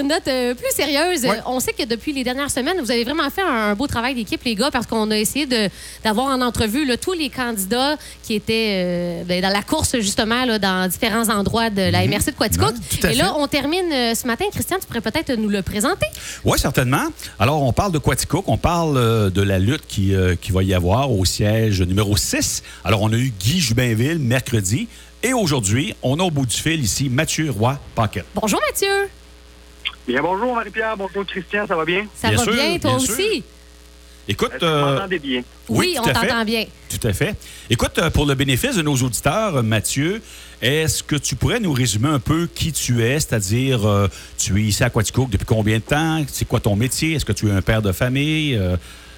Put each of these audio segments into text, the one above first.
une note euh, plus sérieuse, Ouais. on sait que depuis les dernières semaines, vous avez vraiment fait un, beau travail d'équipe, les gars, parce qu'on a essayé d'avoir en entrevue là, tous les candidats qui étaient euh, ben, dans la course, justement, là, dans différents endroits de la MRC de Quaticook. Et là, on termine euh, ce matin. Christian, tu pourrais peut-être nous le présenter? Oui, certainement. Alors, on parle de Quaticook, on parle de la lutte qui, qui va y avoir au siège numéro 6. Alors, on a eu Guy Jubinville mercredi. Et aujourd'hui, on a au bout du fil ici Mathieu Roy-Paquet. Bonjour, Mathieu. Bien, bonjour Marie-Pierre, bonjour Christian, ça va bien? Ça Bien va sûr, bien, toi bien sûr. aussi? Écoute, euh, bien? Oui, on t'entend bien. Tout à fait. Écoute, euh, pour le bénéfice de nos auditeurs, Mathieu, est-ce que tu pourrais nous résumer un peu qui tu es, c'est-à-dire euh, tu es ici à Quaticook depuis combien de temps? C'est quoi ton métier? Est-ce que tu es un père de famille? Euh,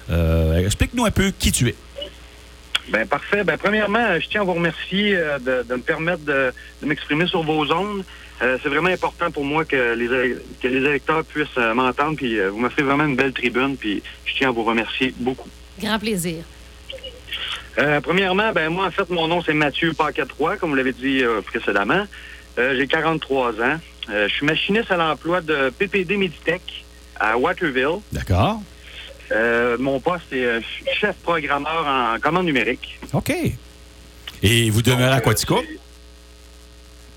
euh, Explique-nous un peu qui tu es. Ben parfait. Ben premièrement, je tiens à vous remercier euh, de, de me permettre de, de m'exprimer sur vos ondes. Euh, c'est vraiment important pour moi que les, que les électeurs puissent euh, m'entendre. Puis euh, vous m'offrez vraiment une belle tribune. Puis je tiens à vous remercier beaucoup. Grand plaisir. Euh, premièrement, ben moi en fait mon nom c'est Mathieu Paquet 3, comme vous l'avez dit euh, précédemment. Euh, J'ai 43 ans. Euh, je suis machiniste à l'emploi de PPD Meditech à Waterville. D'accord? Euh, mon poste est euh, chef programmeur en commande numérique. OK. Et vous demeurez à Donc, euh, Quaticook? c'est-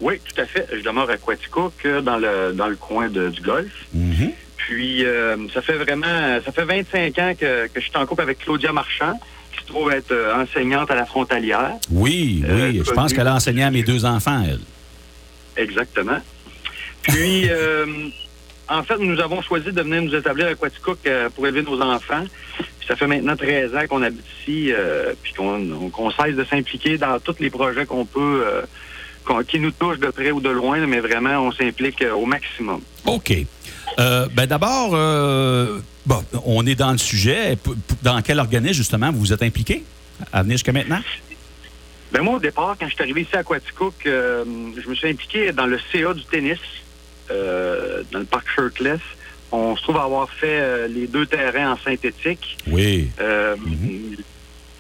Oui, tout à fait. Je demeure à Quaticook, euh, dans le dans le coin de- du golf. Mhm. Puis euh, ça fait vraiment ça fait 25 ans que, que je suis en couple avec Claudia Marchand, qui se trouve être euh, enseignante à la frontalière. Oui, Euh, oui. Je pense qu'elle a enseigné à mes deux enfants, elle. Exactement. Puis euh, en fait, nous avons choisi de venir nous établir à Quaticook euh, pour élever nos enfants. Puis ça fait maintenant 13 ans qu'on habite ici, euh, puis qu'on qu'on cesse de s'impliquer dans tous les projets qu'on peut, euh, qui nous touchent de près ou de loin, mais vraiment, on s'implique euh, au maximum. OK. Euh, ben D'abord, bon, on est dans le sujet. Dans quel organisme, justement, vous vous êtes impliqué à venir jusqu'à maintenant? Ben moi, au départ, quand je suis arrivé ici à Quaticook, je me suis impliqué dans le CA du tennis, dans le parc Shirtless. On se trouve avoir fait euh, les deux terrains en synthétique. Oui. Euh, Mhm.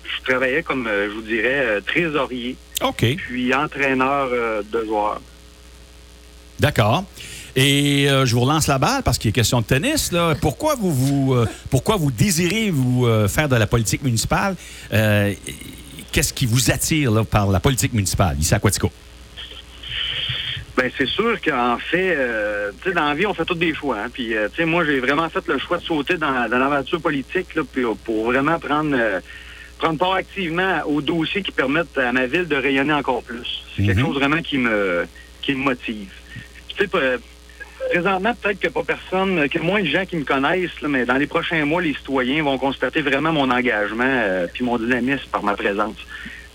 Je travaillais comme, euh, je vous dirais, euh, trésorier, OK. puis entraîneur euh, de joueurs. D'accord. Et euh, je vous relance la balle parce qu'il est question de tennis. Là. Pourquoi vous, vous, euh, pourquoi vous désirez vous euh, faire de la politique municipale? Euh, Qu'est-ce qui vous attire là, par la politique municipale ici à Quatico? Ben c'est sûr qu'en fait, euh, tu sais, dans la vie, on fait tous des choix. Hein, puis, euh, tu sais, moi, j'ai vraiment fait le choix de sauter dans, dans l'aventure politique là, puis, euh, pour vraiment prendre euh, prendre part activement aux dossiers qui permettent à ma ville de rayonner encore plus. C'est quelque Mhm. chose vraiment qui me qui me motive. Tu sais, présentement, peut-être que pas personne, que moins de gens qui me connaissent, là, mais dans les prochains mois, les citoyens vont constater vraiment mon engagement euh, puis mon dynamisme par ma présence.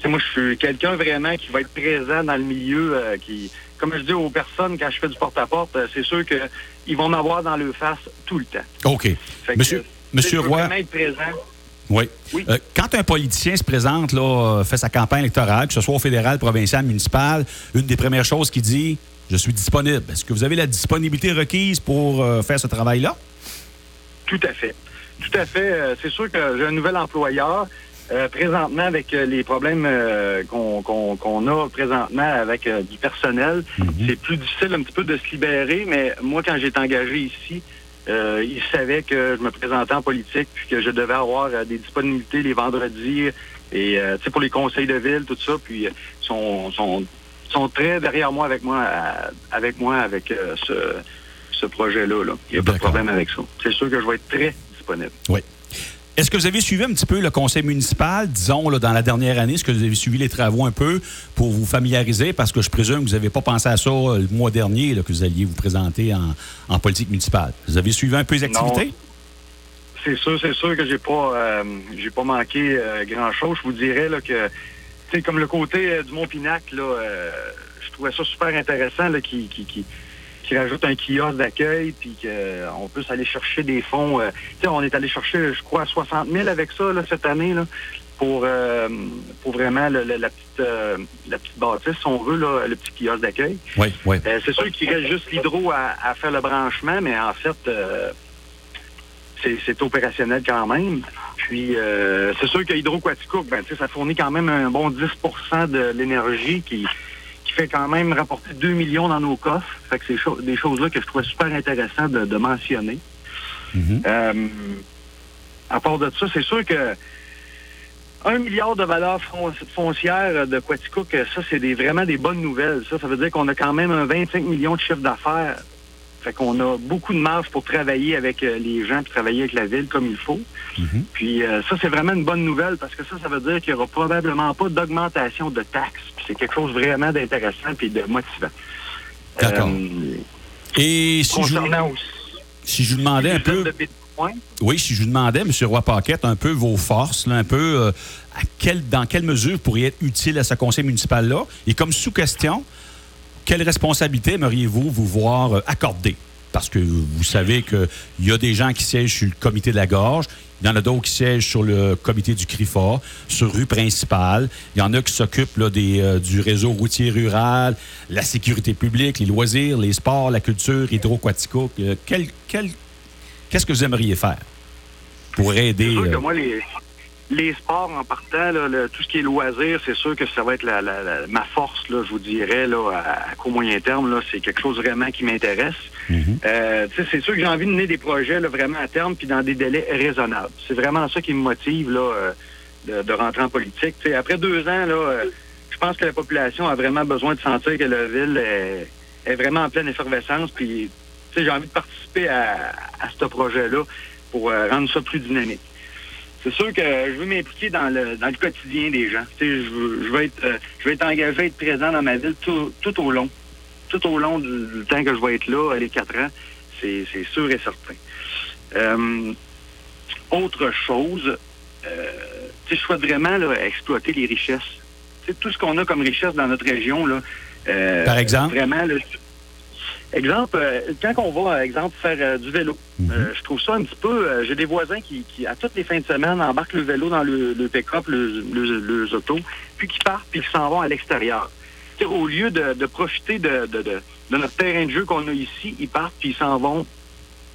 Tu sais, moi, je suis quelqu'un vraiment qui va être présent dans le milieu, euh, qui, comme je dis aux personnes quand je fais du porte-à-porte, euh, c'est sûr qu'ils vont m'avoir dans le face tout le temps. OK. Fait que, Monsieur, Monsieur Roy, vraiment être présent. oui. Oui. Euh, quand un politicien se présente, là, fait sa campagne électorale, que ce soit au fédéral, provincial, municipal, une des premières choses qu'il dit, je suis disponible. Est-ce que vous avez la disponibilité requise pour faire ce travail-là? Tout à fait. Tout à fait. C'est sûr que j'ai un nouvel employeur. Euh, présentement, avec euh, les problèmes euh, qu'on qu'on- qu'on a présentement avec euh, du personnel, c'est plus difficile un petit peu de se libérer, mais moi, quand j'ai été engagé ici, euh, il savait que je me présentais en politique puis que je devais avoir des disponibilités les vendredis et euh, tu sais pour les conseils de ville, tout ça, puis sont, sont, sont très derrière moi avec moi avec moi avec euh, ce, ce projet-là. Là. Il n'y a pas de problème avec ça. C'est sûr que je vais être très disponible. Oui. Est-ce que vous avez suivi un petit peu le conseil municipal, disons, là, dans la dernière année? Est-ce que vous avez suivi les travaux un peu pour vous familiariser? Parce que je présume que vous n'avez pas pensé à ça euh, le mois dernier, là, que vous alliez vous présenter en, en politique municipale. Vous avez suivi un peu les activités? C'est sûr, c'est sûr que j'ai pas euh, j'ai pas manqué grand chose. Je vous dirais là que tu sais, comme le côté euh, du Mont-Pinac, là, euh, je trouvais ça super intéressant là, qui, qui, qui, qui rajoute un kiosque d'accueil, puis qu'on puisse aller chercher des fonds. euh, on est allé chercher, je crois, 60 000 avec ça là, cette année, là, pour, euh, pour vraiment le- le- la, petite, euh, la petite bâtisse, si on veut, là, le petit kiosque d'accueil. Oui, oui. Euh, c'est sûr qu'il reste juste l'hydro à, à faire le branchement, mais en fait, euh, c'est, c'est opérationnel quand même. Puis, euh, c'est sûr que Hydro-Quaticook, ben, tu sais, ça fournit quand même un bon 10% de l'énergie qui, qui fait quand même rapporter 2 millions dans nos coffres. Fait que c'est des choses-là que je trouvais super intéressant de, mentionner. Mhm. Euh, à part de ça, c'est sûr que un milliard de valeurs foncières de Quaticook, ça, c'est des, vraiment des bonnes nouvelles. Ça, ça veut dire qu'on a quand même un 25 millions de chiffre d'affaires. Fait qu'on a beaucoup de marge pour travailler avec euh, les gens, puis travailler avec la ville comme il faut. Mhm. Puis euh, ça, c'est vraiment une bonne nouvelle parce que ça, ça veut dire qu'il n'y aura probablement pas d'augmentation de taxes. Puis c'est quelque chose vraiment d'intéressant puis de motivant. D'accord. Euh, Et si je, aussi... si je vous demandais un peu... de Bitcoin, Oui, si je vous demandais, M. Roy-Paquette, un peu vos forces, là, un peu euh, à quel, dans quelle mesure vous pourriez être utile à ce conseil municipal-là? Et comme sous-question, quelle responsabilité aimeriez-vous vous voir euh, accorder? Parce que vous savez qu'il y a des gens qui siègent sur le comité de la gorge, il y en a d'autres qui siègent sur le comité du CRIFA, sur rue principale. Il y en a qui s'occupent euh, du réseau routier rural, la sécurité publique, les loisirs, les sports, la culture, hydroquatico. Euh, quel, quel, Qu'est-ce que vous aimeriez faire pour aider? Que euh, moi, les, les sports en partant, là, le- tout ce qui est loisirs, c'est sûr que ça va être la, la- la- ma force, là, je vous dirais, là, à, à court moyen terme. Là, c'est quelque chose vraiment qui m'intéresse. mhm. Euh, c'est sûr que j'ai envie de mener des projets là, vraiment à terme puis dans des délais raisonnables. C'est vraiment ça qui me motive là, euh, de, de rentrer en politique. Après deux ans, là, euh, je pense que la population a vraiment besoin de sentir que la ville est, est vraiment en pleine effervescence. Puis, j'ai envie de participer à, à ce projet-là pour euh, rendre ça plus dynamique. C'est sûr que je veux m'impliquer dans le, dans le quotidien des gens. Tu sais, je, veux, je, veux être, euh, je veux être engagé, être présent dans ma ville tout, tout au long. Tout au long du, du temps que je vais être là, les quatre ans, c'est c'est sûr et certain. Euh, autre chose, euh, tu sais, je souhaite vraiment là, exploiter les richesses. Tu sais, tout ce qu'on a comme richesse dans notre région, là, euh, Par exemple? Vraiment, exemple, euh, quand on va, exemple, faire euh, du vélo, Mhm. euh, je trouve ça un petit peu. euh, J'ai des voisins qui, qui, à toutes les fins de semaine, embarquent le vélo dans le, le pick-up, le, le, le auto, puis qui partent, puis qui s'en vont à l'extérieur. Au lieu de, de profiter de, de, de, de notre terrain de jeu qu'on a ici, ils partent, puis ils s'en vont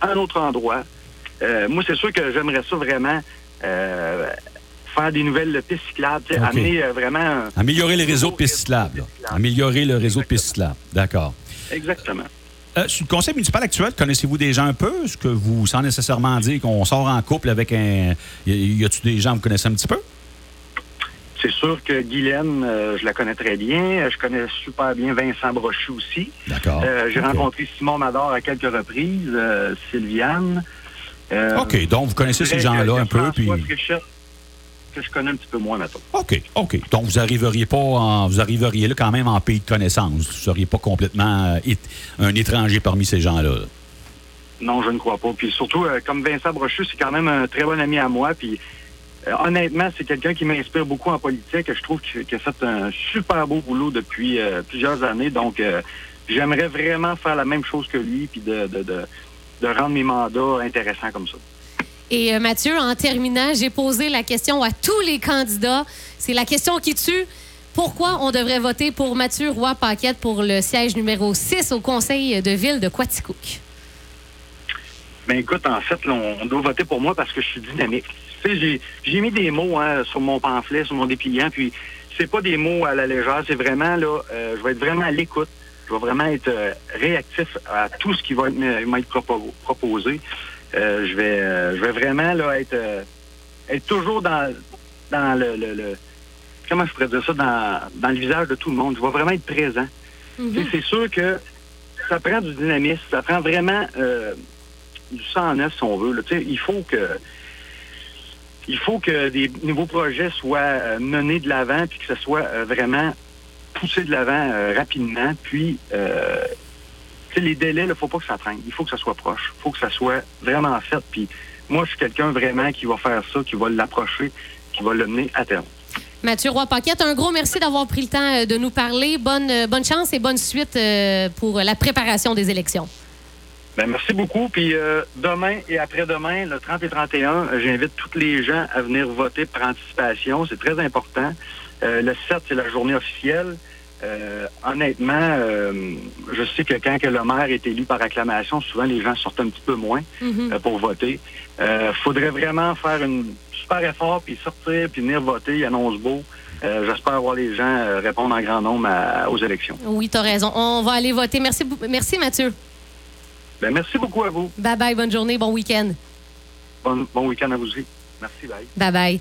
à un autre endroit. Euh, moi, c'est sûr que j'aimerais ça vraiment euh, faire des nouvelles pistes cyclables, amener euh, vraiment. Améliorer les réseaux de pistes cyclables. Améliorer le réseau de pistes cyclables. D'accord. Exactement. Euh, sur le conseil municipal actuel, connaissez-vous des gens un peu? Est-ce que vous, sans nécessairement dire qu'on sort en couple avec un. Y a-tu des gens que vous connaissez un petit peu? C'est sûr que Guylaine, euh, je la connais très bien. Je connais super bien Vincent Brochu aussi. D'accord. Euh, J'ai rencontré Simon Mador à quelques reprises, euh, Sylviane. Euh, OK, donc vous connaissez ces gens-là un peu. Puis... Fréchette, que je connais un petit peu moins, maintenant. OK, OK. Donc vous arriveriez pas en- vous arriveriez là quand même en pays de connaissance. Vous ne seriez pas complètement euh, un étranger parmi ces gens-là. là. Non, je ne crois pas. Puis surtout, euh, comme Vincent Brochu, c'est quand même un très bon ami à moi. Puis euh, honnêtement, c'est quelqu'un qui m'inspire beaucoup en politique. Je trouve qu'il a fait un super beau boulot depuis euh, plusieurs années. Donc, j'aimerais vraiment faire la même chose que lui, puis de, de, de, de rendre mes mandats intéressants comme ça. Et euh, Mathieu, en terminant, j'ai posé la question à tous les candidats. C'est la question qui tue. Pourquoi on devrait voter pour Mathieu Roy-Paquette pour le siège numéro 6 au conseil de ville de Quaticook? Ben écoute, en fait, là, on doit voter pour moi parce que je suis dynamique. J'ai, mis des mots hein, sur mon pamphlet, sur mon dépliant, puis c'est pas des mots à la légère, c'est vraiment là, euh, je vais être vraiment à l'écoute. Je vais vraiment être euh, réactif à tout ce qui va être, m'être propo- proposé. Euh, je vais euh, je vais vraiment là être euh, être toujours dans dans le, le- le- comment je pourrais dire ça dans, dans le visage de tout le monde. Je vais vraiment être présent. Sais, C'est sûr que ça prend du dynamisme, ça prend vraiment euh, du sang neuf, si on veut. là. Tu sais, Il faut que il faut que des nouveaux projets soient euh, menés de l'avant puis que ce soit euh, vraiment poussé de l'avant rapidement. Puis euh, les délais, il ne faut pas que ça traîne. Il faut que ça soit proche. Il faut que ça soit vraiment fait. Puis moi, je suis quelqu'un vraiment qui va faire ça, qui va l'approcher, qui va le mener à terme. Mathieu Roy-Paquette, un gros merci d'avoir pris le temps euh, de nous parler. Bonne, euh, bonne chance et bonne suite euh, pour la préparation des élections. Ben, merci beaucoup. Puis euh, demain et après-demain, le 30 et 31, euh, j'invite tous les gens à venir voter par anticipation. C'est très important. Euh, le 7, c'est la journée officielle. Euh, honnêtement, euh, je sais que quand que le maire est élu par acclamation, souvent les gens sortent un petit peu moins Mhm. euh, pour voter. Euh, faudrait vraiment faire un super effort, puis sortir, puis venir voter. Il annonce beau. euh, j'espère voir les gens euh, répondre en grand nombre à- aux élections. Oui, tu as raison. On va aller voter. Merci, merci Mathieu. Ben, merci beaucoup à vous. Bye bye, bonne journée, bon week-end. Bon, bon week-end à vous aussi. Merci, bye. Bye bye.